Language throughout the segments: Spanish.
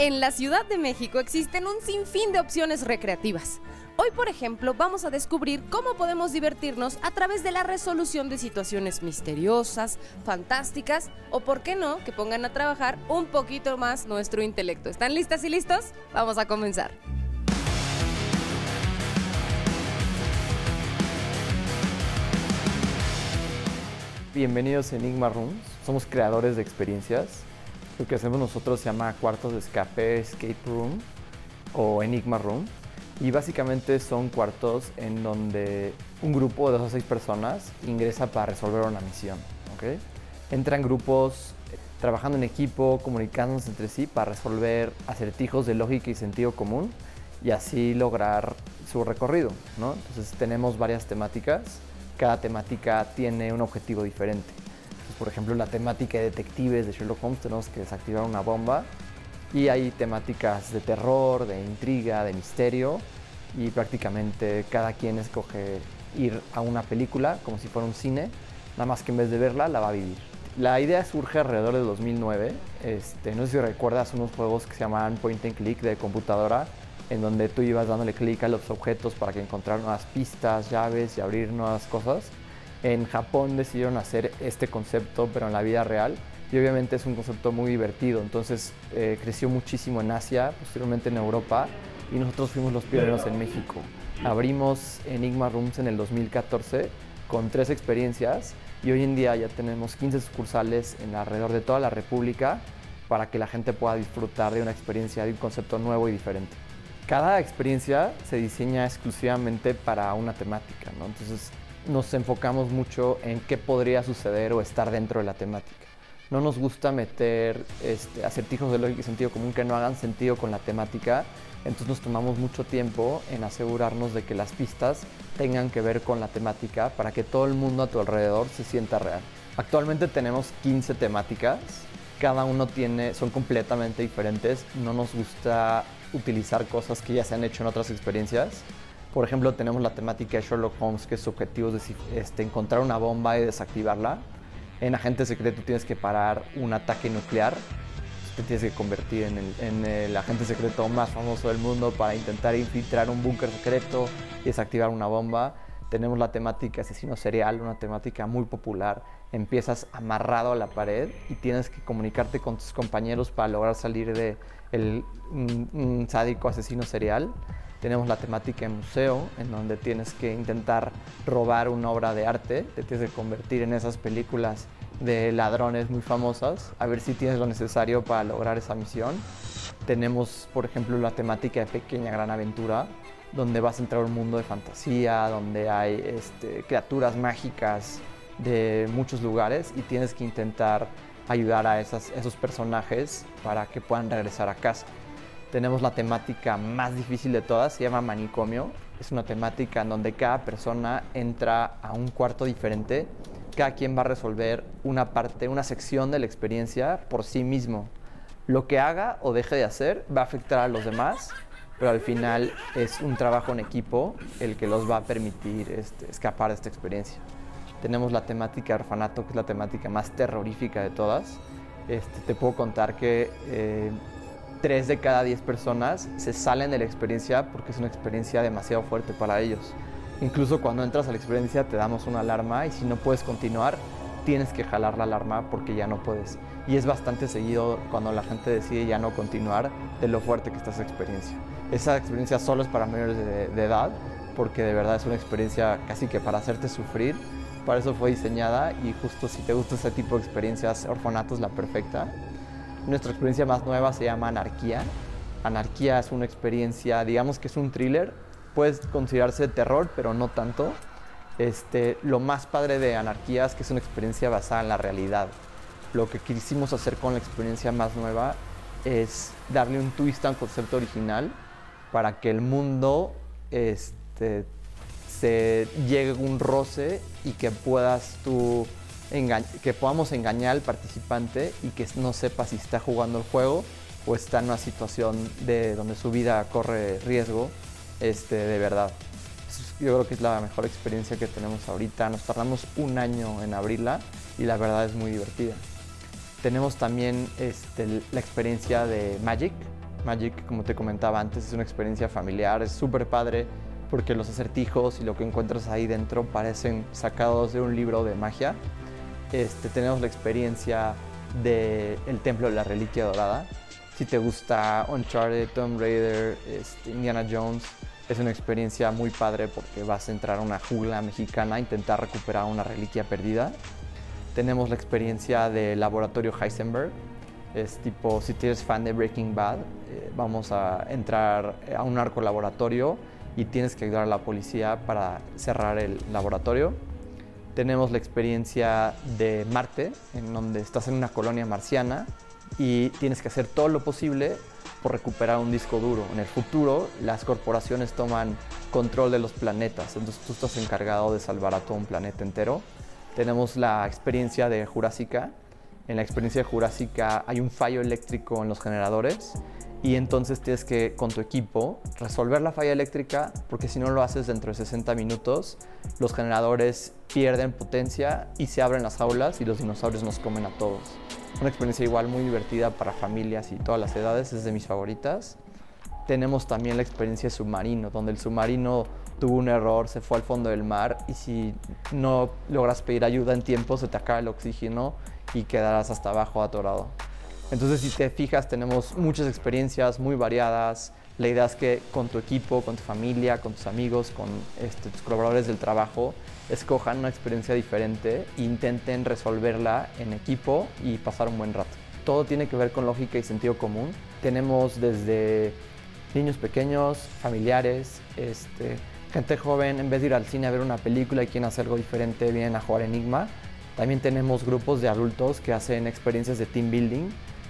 En la Ciudad de México existen un sinfín de opciones recreativas. Hoy, por ejemplo, vamos a descubrir cómo podemos divertirnos a través de la resolución de situaciones misteriosas, fantásticas o, por qué no, que pongan a trabajar un poquito más nuestro intelecto. ¿Están listas y listos? Vamos a comenzar. Bienvenidos a Enigma Rooms. Somos creadores de experiencias lo que hacemos nosotros se llama cuartos de escape, escape room o enigma room. Y básicamente son cuartos en donde un grupo de dos o seis personas ingresa para resolver una misión. ¿okay? Entran grupos eh, trabajando en equipo, comunicándose entre sí para resolver acertijos de lógica y sentido común y así lograr su recorrido. ¿no? Entonces tenemos varias temáticas, cada temática tiene un objetivo diferente por ejemplo, la temática de detectives de Sherlock Holmes, tenemos que desactivar una bomba. Y hay temáticas de terror, de intriga, de misterio. Y prácticamente cada quien escoge ir a una película como si fuera un cine, nada más que en vez de verla, la va a vivir. La idea surge alrededor de 2009. Este, no sé si recuerdas unos juegos que se llamaban Point and Click de computadora, en donde tú ibas dándole clic a los objetos para que encontraran nuevas pistas, llaves y abrir nuevas cosas. En Japón decidieron hacer este concepto, pero en la vida real. Y obviamente es un concepto muy divertido. Entonces eh, creció muchísimo en Asia, posteriormente en Europa, y nosotros fuimos los pioneros en México. Abrimos Enigma Rooms en el 2014 con tres experiencias y hoy en día ya tenemos 15 sucursales en alrededor de toda la República para que la gente pueda disfrutar de una experiencia, de un concepto nuevo y diferente. Cada experiencia se diseña exclusivamente para una temática, ¿no? Entonces nos enfocamos mucho en qué podría suceder o estar dentro de la temática. No nos gusta meter este, acertijos de lógica y sentido común que no hagan sentido con la temática, entonces nos tomamos mucho tiempo en asegurarnos de que las pistas tengan que ver con la temática para que todo el mundo a tu alrededor se sienta real. Actualmente tenemos 15 temáticas, cada uno tiene, son completamente diferentes, no nos gusta utilizar cosas que ya se han hecho en otras experiencias, por ejemplo, tenemos la temática de Sherlock Holmes, que su objetivo es este, encontrar una bomba y desactivarla. En Agente Secreto tienes que parar un ataque nuclear. Te tienes que convertir en el, en agente secreto más famoso del mundo para intentar infiltrar un búnker secreto y desactivar una bomba. Tenemos la temática asesino serial, una temática muy popular. Empiezas amarrado a la pared y tienes que comunicarte con tus compañeros para lograr salir de un sádico asesino serial. Tenemos la temática en museo, en donde tienes que intentar robar una obra de arte, te tienes que convertir en esas películas de ladrones muy famosas, a ver si tienes lo necesario para lograr esa misión. Tenemos, por ejemplo, la temática de Pequeña Gran Aventura, donde vas a entrar a un mundo de fantasía, donde hay este, criaturas mágicas de muchos lugares y tienes que intentar ayudar a esos personajes para que puedan regresar a casa tenemos la temática más difícil de todas, se llama manicomio. Es una temática en donde cada persona entra a un cuarto diferente, cada quien va a resolver una parte, una sección de la experiencia por sí mismo. Lo que haga o deje de hacer va a afectar a los demás, pero al final es un trabajo en equipo el que los va a permitir este, escapar de esta experiencia. Tenemos la temática orfanato, que es la temática más terrorífica de todas. Este, te puedo contar que eh, tres de cada diez personas se salen de la experiencia porque es una experiencia demasiado fuerte para ellos. Incluso cuando entras a la experiencia te damos una alarma y si no puedes continuar, tienes que jalar la alarma porque ya no puedes. Y es bastante seguido cuando la gente decide ya no continuar de lo fuerte que está esa experiencia. Esa experiencia solo es para mayores de, de edad porque de verdad es una experiencia casi que para hacerte sufrir. Para eso fue diseñada y justo si te gusta ese tipo de experiencias, Orfanato es la perfecta. Nuestra experiencia más nueva se llama Anarquía. Anarquía es una experiencia, digamos que es un thriller, puede considerarse de terror, pero no tanto. Este, lo más padre de Anarquía es que es una experiencia basada en la realidad. Lo que quisimos hacer con la experiencia más nueva es darle un twist al concepto original para que el mundo este, se llegue a un roce y que puedas tú que podamos engañar al participante y que no sepa si está jugando el juego o está en una situación de donde su vida corre riesgo este, de verdad. Yo creo que es la mejor experiencia que tenemos ahorita. Nos tardamos un año en abrirla y la verdad es muy divertida. Tenemos también este, la experiencia de Magic, Magic, como te comentaba antes, es una experiencia familiar, es súper padre porque los acertijos y lo que encuentras ahí dentro parecen sacados de un libro de magia. Este, tenemos la experiencia del Templo de la Reliquia Dorada. Si te gusta Uncharted, Tomb Raider, este, Indiana Jones, es una experiencia muy padre porque vas a entrar a una jungla mexicana a intentar recuperar una reliquia perdida. Tenemos la experiencia del laboratorio Heisenberg. Es tipo, si eres fan de Breaking Bad, eh, vamos a entrar a un arco laboratorio y tienes que ayudar a la policía para cerrar el laboratorio. Tenemos la experiencia de Marte, en donde estás en una colonia marciana y tienes que hacer todo lo posible por recuperar un disco duro. En el futuro, las corporaciones toman control de los planetas, entonces tú estás encargado de salvar a todo un planeta entero. Tenemos la experiencia de Jurásica. En la experiencia de Jurásica hay un fallo eléctrico en los generadores y entonces tienes que con tu equipo resolver la falla eléctrica porque si no lo haces dentro de 60 minutos los generadores pierden potencia y se abren las aulas y los dinosaurios nos comen a todos. Una experiencia igual muy divertida para familias y todas las edades, es de mis favoritas. Tenemos también la experiencia submarino, donde el submarino tuvo un error, se fue al fondo del mar y si no logras pedir ayuda en tiempo se te acaba el oxígeno y quedarás hasta abajo atorado. Entonces, si te fijas, tenemos muchas experiencias muy variadas. La idea es que con tu equipo, con tu familia, con tus amigos, con este, tus colaboradores del trabajo, escojan una experiencia diferente e intenten resolverla en equipo y pasar un buen rato. Todo tiene que ver con lógica y sentido común. Tenemos desde niños pequeños, familiares, este, gente joven, en vez de ir al cine a ver una película y quieren hacer algo diferente, vienen a jugar Enigma. También tenemos grupos de adultos que hacen experiencias de team building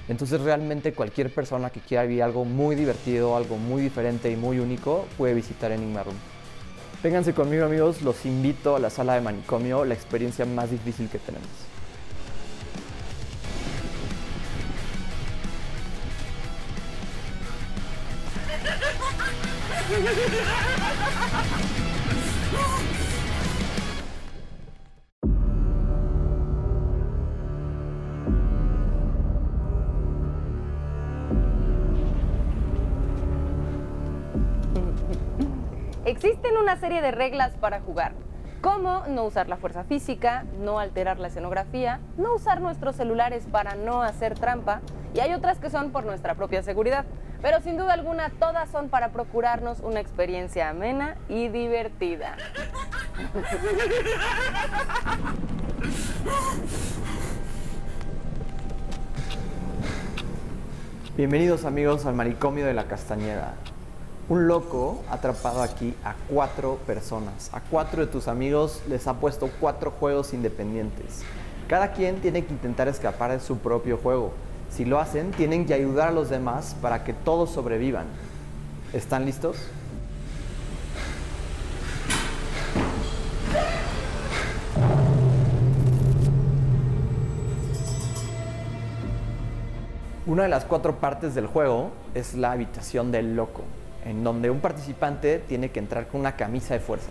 entonces realmente cualquier persona que quiera vivir algo muy divertido, algo muy diferente y muy único puede visitar Enigma Room. Vénganse conmigo amigos, los invito a la sala de manicomio, la experiencia más difícil que tenemos. Una serie de reglas para jugar, como no usar la fuerza física, no alterar la escenografía, no usar nuestros celulares para no hacer trampa, y hay otras que son por nuestra propia seguridad. Pero sin duda alguna, todas son para procurarnos una experiencia amena y divertida. Bienvenidos amigos al manicomio de la Castañeda. Un loco ha atrapado aquí a cuatro personas. A cuatro de tus amigos les ha puesto cuatro juegos independientes. Cada quien tiene que intentar escapar de su propio juego. Si lo hacen, tienen que ayudar a los demás para que todos sobrevivan. ¿Están listos? Una de las cuatro partes del juego es la habitación del loco, en donde un participante tiene que entrar con una camisa de fuerza.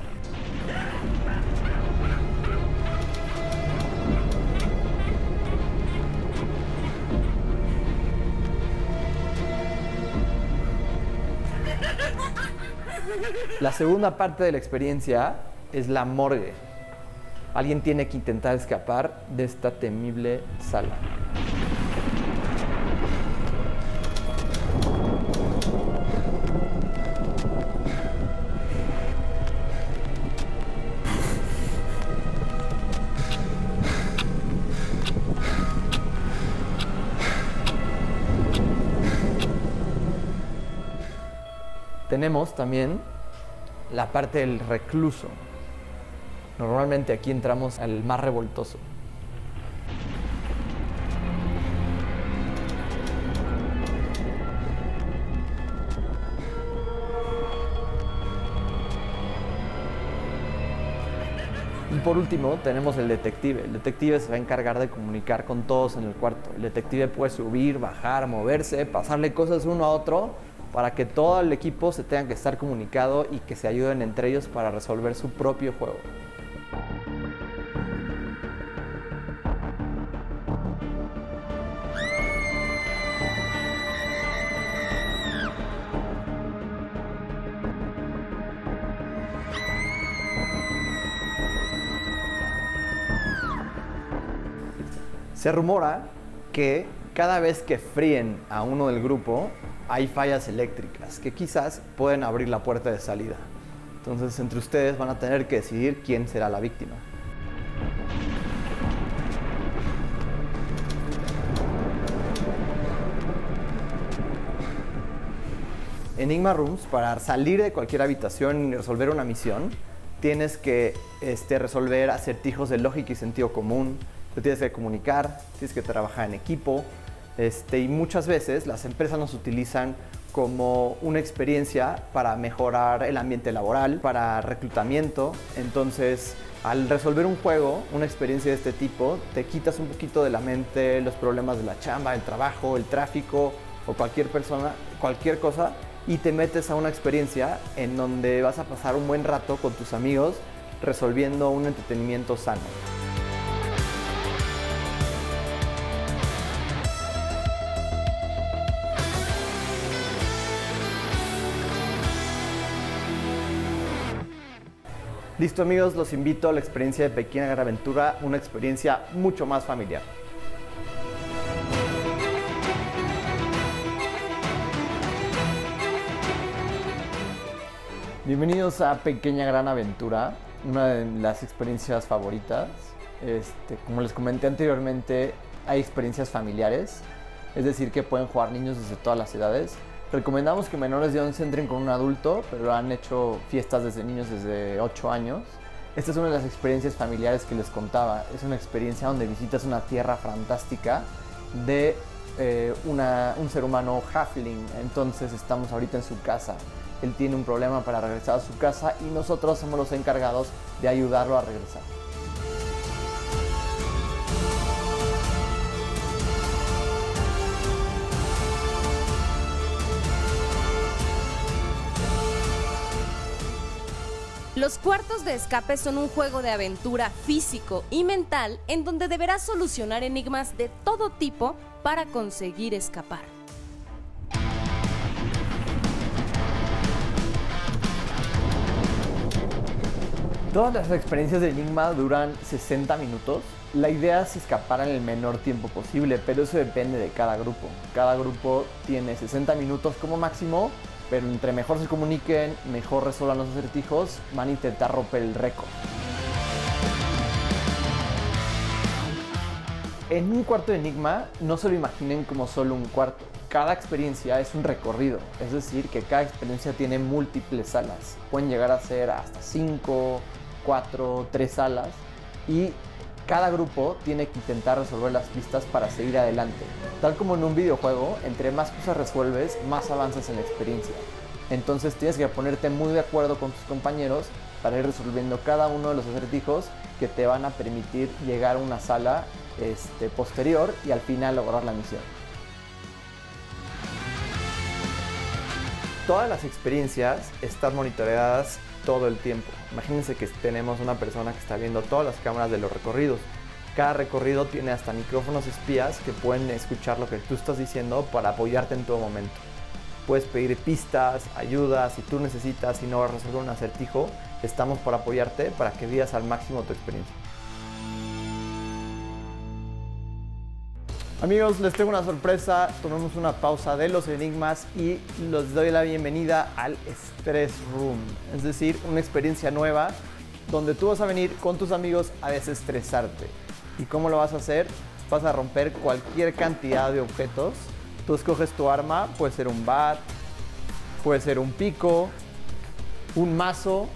La segunda parte de la experiencia es la morgue. Alguien tiene que intentar escapar de esta temible sala. Tenemos también la parte del recluso. Normalmente aquí entramos al más revoltoso. Y por último tenemos el detective. El detective se va a encargar de comunicar con todos en el cuarto. El detective puede subir, bajar, moverse, pasarle cosas uno a otro para que todo el equipo se tenga que estar comunicado y que se ayuden entre ellos para resolver su propio juego. Se rumora que cada vez que fríen a uno del grupo, hay fallas eléctricas que quizás pueden abrir la puerta de salida. Entonces entre ustedes van a tener que decidir quién será la víctima. Enigma Rooms, para salir de cualquier habitación y resolver una misión, tienes que este, resolver acertijos de lógica y sentido común, te tienes que comunicar, tienes que trabajar en equipo, este, y muchas veces las empresas nos utilizan como una experiencia para mejorar el ambiente laboral, para reclutamiento. Entonces, al resolver un juego, una experiencia de este tipo, te quitas un poquito de la mente los problemas de la chamba, el trabajo, el tráfico o cualquier persona, cualquier cosa y te metes a una experiencia en donde vas a pasar un buen rato con tus amigos resolviendo un entretenimiento sano. Listo amigos, los invito a la experiencia de Gran Aventura, una experiencia mucho más familiar. Bienvenidos a Pequeña Gran Aventura, una de las experiencias favoritas. Este, como les comenté anteriormente, hay experiencias familiares, es decir, que pueden jugar niños desde todas las edades. Recomendamos que menores de 11 entren con un adulto, pero han hecho fiestas desde niños desde 8 años. Esta es una de las experiencias familiares que les contaba. Es una experiencia donde visitas una tierra fantástica de eh, un ser humano halfling. Entonces estamos ahorita en su casa él tiene un problema para regresar a su casa y nosotros somos los encargados de ayudarlo a regresar. Los cuartos de escape son un juego de aventura físico y mental en donde deberás solucionar enigmas de todo tipo para conseguir escapar. Todas las experiencias de Enigma duran 60 minutos. La idea es escapar en el menor tiempo posible, pero eso depende de cada grupo. Cada grupo tiene 60 minutos como máximo, pero entre mejor se comuniquen, mejor resuelvan los acertijos, van a intentar romper el récord. En un cuarto de Enigma, no se lo imaginen como solo un cuarto. Cada experiencia es un recorrido, es decir, que cada experiencia tiene múltiples salas. Pueden llegar a ser hasta 5, cuatro, tres salas y cada grupo tiene que intentar resolver las pistas para seguir adelante. Tal como en un videojuego, entre más cosas resuelves, más avanzas en la experiencia. Entonces tienes que ponerte muy de acuerdo con tus compañeros para ir resolviendo cada uno de los acertijos que te van a permitir llegar a una sala este, posterior y al final lograr la misión. Todas las experiencias están monitoreadas todo el tiempo. Imagínense que tenemos una persona que está viendo todas las cámaras de los recorridos. Cada recorrido tiene hasta micrófonos espías que pueden escuchar lo que tú estás diciendo para apoyarte en todo momento. Puedes pedir pistas, ayuda, si tú necesitas y no vas a resolver un acertijo, estamos para apoyarte para que vivas al máximo tu experiencia. Amigos, les tengo una sorpresa. Tomemos una pausa de los enigmas y les doy la bienvenida al Stress Room. Es decir, una experiencia nueva donde tú vas a venir con tus amigos a desestresarte. ¿Y cómo lo vas a hacer? Vas a romper cualquier cantidad de objetos. Tú escoges tu arma, puede ser un bat, puede ser un pico, un mazo.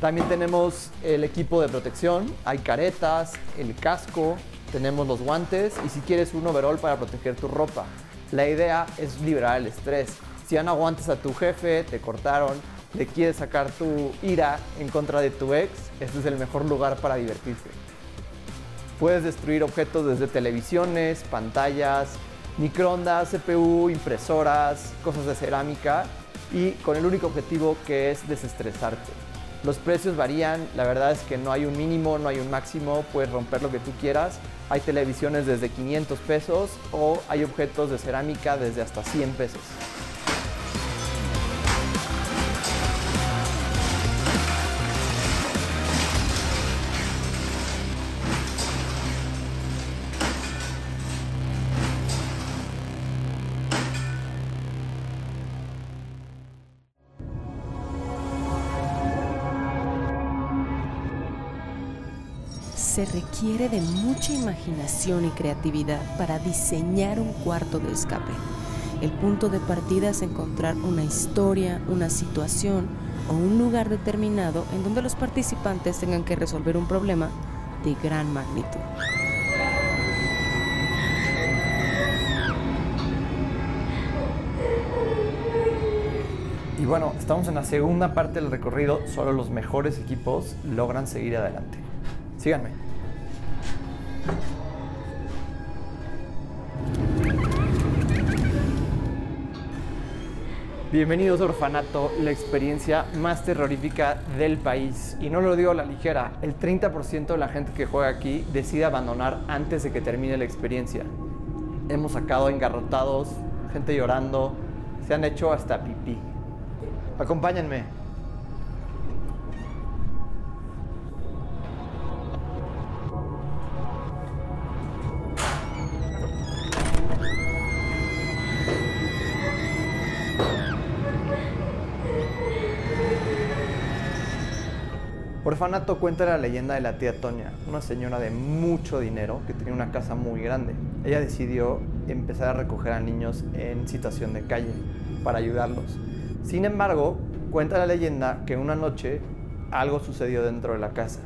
También tenemos el equipo de protección, hay caretas, el casco, tenemos los guantes y si quieres un overall para proteger tu ropa. La idea es liberar el estrés. Si ya no aguantas a tu jefe, te cortaron, le quieres sacar tu ira en contra de tu ex, este es el mejor lugar para divertirse. Puedes destruir objetos desde televisiones, pantallas, microondas, CPU, impresoras, cosas de cerámica y con el único objetivo que es desestresarte. Los precios varían, la verdad es que no hay un mínimo, no hay un máximo, puedes romper lo que tú quieras hay televisiones desde 500 pesos o hay objetos de cerámica desde hasta 100 pesos. Se requiere de mucha imaginación y creatividad para diseñar un cuarto de escape. El punto de partida es encontrar una historia, una situación o un lugar determinado en donde los participantes tengan que resolver un problema de gran magnitud. Y bueno, estamos en la segunda parte del recorrido, solo los mejores equipos logran seguir adelante. Síganme. Bienvenidos a Orfanato, la experiencia más terrorífica del país. Y no lo digo a la ligera, el 30% de la gente que juega aquí decide abandonar antes de que termine la experiencia. Hemos sacado engarrotados, gente llorando, se han hecho hasta pipí. Acompáñenme. Orfanato cuenta la leyenda de la tía Toña, una señora de mucho dinero que tenía una casa muy grande. Ella decidió empezar a recoger a niños en situación de calle para ayudarlos. Sin embargo, cuenta la leyenda que una noche algo sucedió dentro de la casa.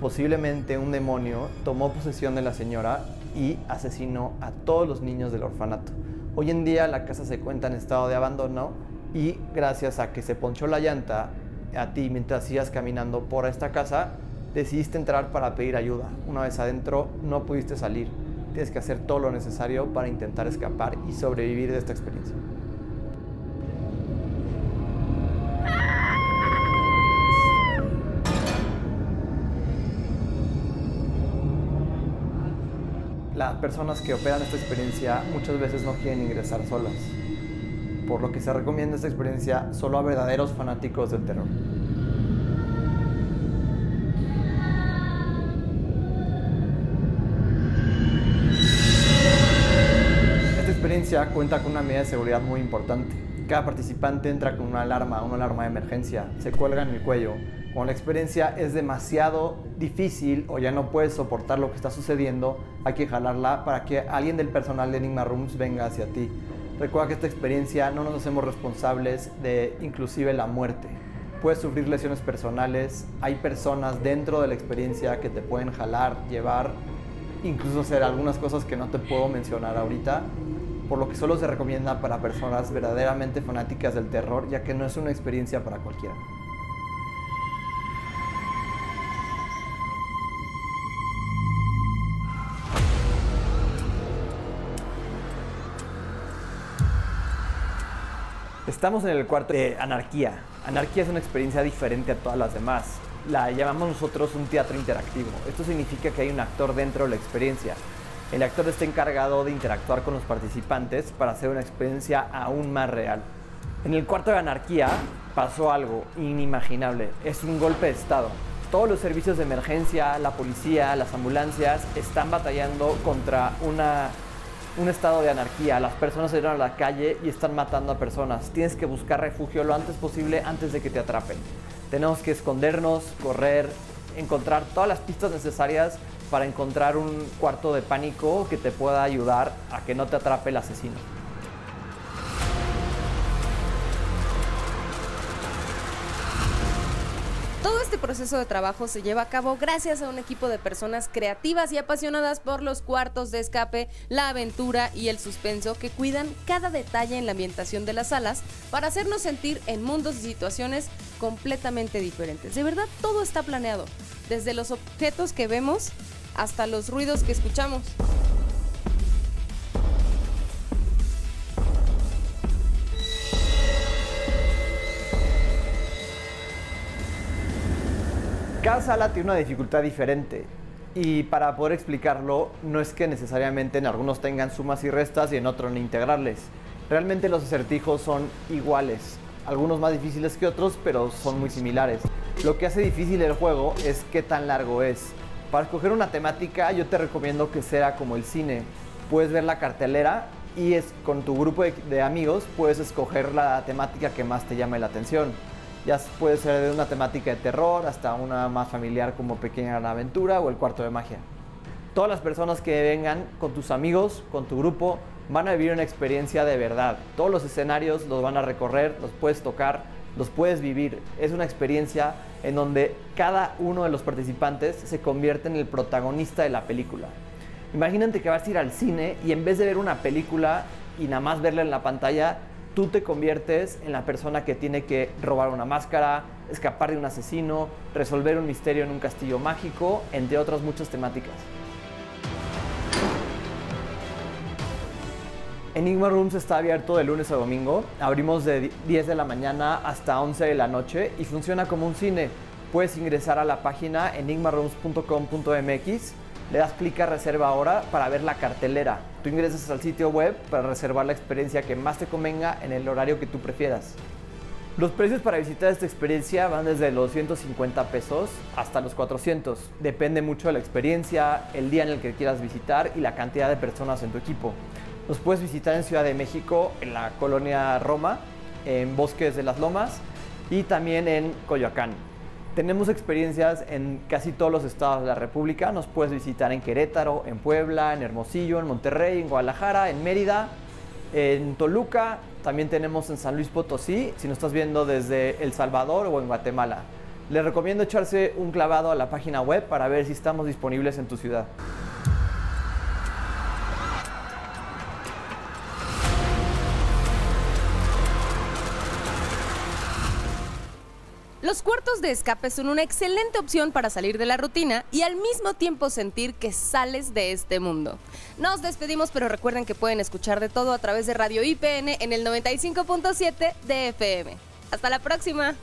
Posiblemente un demonio tomó posesión de la señora y asesinó a todos los niños del orfanato. Hoy en día la casa se cuenta en estado de abandono y gracias a que se ponchó la llanta a ti mientras ibas caminando por esta casa, decidiste entrar para pedir ayuda. Una vez adentro no pudiste salir. Tienes que hacer todo lo necesario para intentar escapar y sobrevivir de esta experiencia. Las personas que operan esta experiencia muchas veces no quieren ingresar solas, por lo que se recomienda esta experiencia solo a verdaderos fanáticos del terror. Cuenta con una medida de seguridad muy importante. Cada participante entra con una alarma, una alarma de emergencia, se cuelga en el cuello. Cuando la experiencia es demasiado difícil o ya no puedes soportar lo que está sucediendo, hay que jalarla para que alguien del personal de Enigma Rooms venga hacia ti. Recuerda que esta experiencia no nos hacemos responsables de inclusive la muerte. Puedes sufrir lesiones personales, hay personas dentro de la experiencia que te pueden jalar, llevar, incluso hacer algunas cosas que no te puedo mencionar ahorita, por lo que solo se recomienda para personas verdaderamente fanáticas del terror, ya que no es una experiencia para cualquiera. Estamos en el cuarto de Anarquía. Anarquía es una experiencia diferente a todas las demás. La llamamos nosotros un teatro interactivo. Esto significa que hay un actor dentro de la experiencia. El actor está encargado de interactuar con los participantes para hacer una experiencia aún más real. En el cuarto de Anarquía pasó algo inimaginable. Es un golpe de Estado. Todos los servicios de emergencia, la policía, las ambulancias están batallando contra un estado de anarquía. Las personas se a la calle y están matando a personas. Tienes que buscar refugio lo antes posible antes de que te atrapen. Tenemos que escondernos, correr, encontrar todas las pistas necesarias para encontrar un cuarto de pánico que te pueda ayudar a que no te atrape el asesino. Todo este proceso de trabajo se lleva a cabo gracias a un equipo de personas creativas y apasionadas por los cuartos de escape, la aventura y el suspenso que cuidan cada detalle en la ambientación de las salas para hacernos sentir en mundos y situaciones completamente diferentes. De verdad, todo está planeado, desde los objetos que vemos hasta los ruidos que escuchamos. Cada sala tiene una dificultad diferente y para poder explicarlo no es que necesariamente en algunos tengan sumas y restas y en otros no integrarles. Realmente los acertijos son iguales, algunos más difíciles que otros, pero son muy similares. Lo que hace difícil el juego es qué tan largo es. Para escoger una temática yo te recomiendo que sea como el cine. Puedes ver la cartelera y es, con tu grupo de, amigos puedes escoger la temática que más te llame la atención. Ya puede ser de una temática de terror hasta una más familiar como Pequeña Gran Aventura o El Cuarto de Magia. Todas las personas que vengan con tus amigos, con tu grupo, van a vivir una experiencia de verdad. Todos los escenarios los van a recorrer, los puedes tocar, los puedes vivir. Es una experiencia en donde cada uno de los participantes se convierte en el protagonista de la película. Imagínate que vas a ir al cine y en vez de ver una película y nada más verla en la pantalla, tú te conviertes en la persona que tiene que robar una máscara, escapar de un asesino, resolver un misterio en un castillo mágico, entre otras muchas temáticas. Enigma Rooms está abierto de lunes a domingo. Abrimos de 10 de la mañana hasta 11 de la noche y funciona como un cine. Puedes ingresar a la página enigmarooms.com.mx, le das clic a reserva ahora para ver la cartelera. Tú ingresas al sitio web para reservar la experiencia que más te convenga en el horario que tú prefieras. Los precios para visitar esta experiencia van desde los 150 pesos hasta los 400. Depende mucho de la experiencia, el día en el que quieras visitar y la cantidad de personas en tu equipo. Nos puedes visitar en Ciudad de México, en la colonia Roma, en Bosques de las Lomas y también en Coyoacán. Tenemos experiencias en casi todos los estados de la República. Nos puedes visitar en Querétaro, en Puebla, en Hermosillo, en Monterrey, en Guadalajara, en Mérida, en Toluca. También tenemos en San Luis Potosí, si nos estás viendo desde El Salvador o en Guatemala. Les recomiendo echarse un clavado a la página web para ver si estamos disponibles en tu ciudad. Los cuartos de escape son una excelente opción para salir de la rutina y al mismo tiempo sentir que sales de este mundo. Nos despedimos, pero recuerden que pueden escuchar de todo a través de Radio IPN en el 95.7 de FM. Hasta la próxima.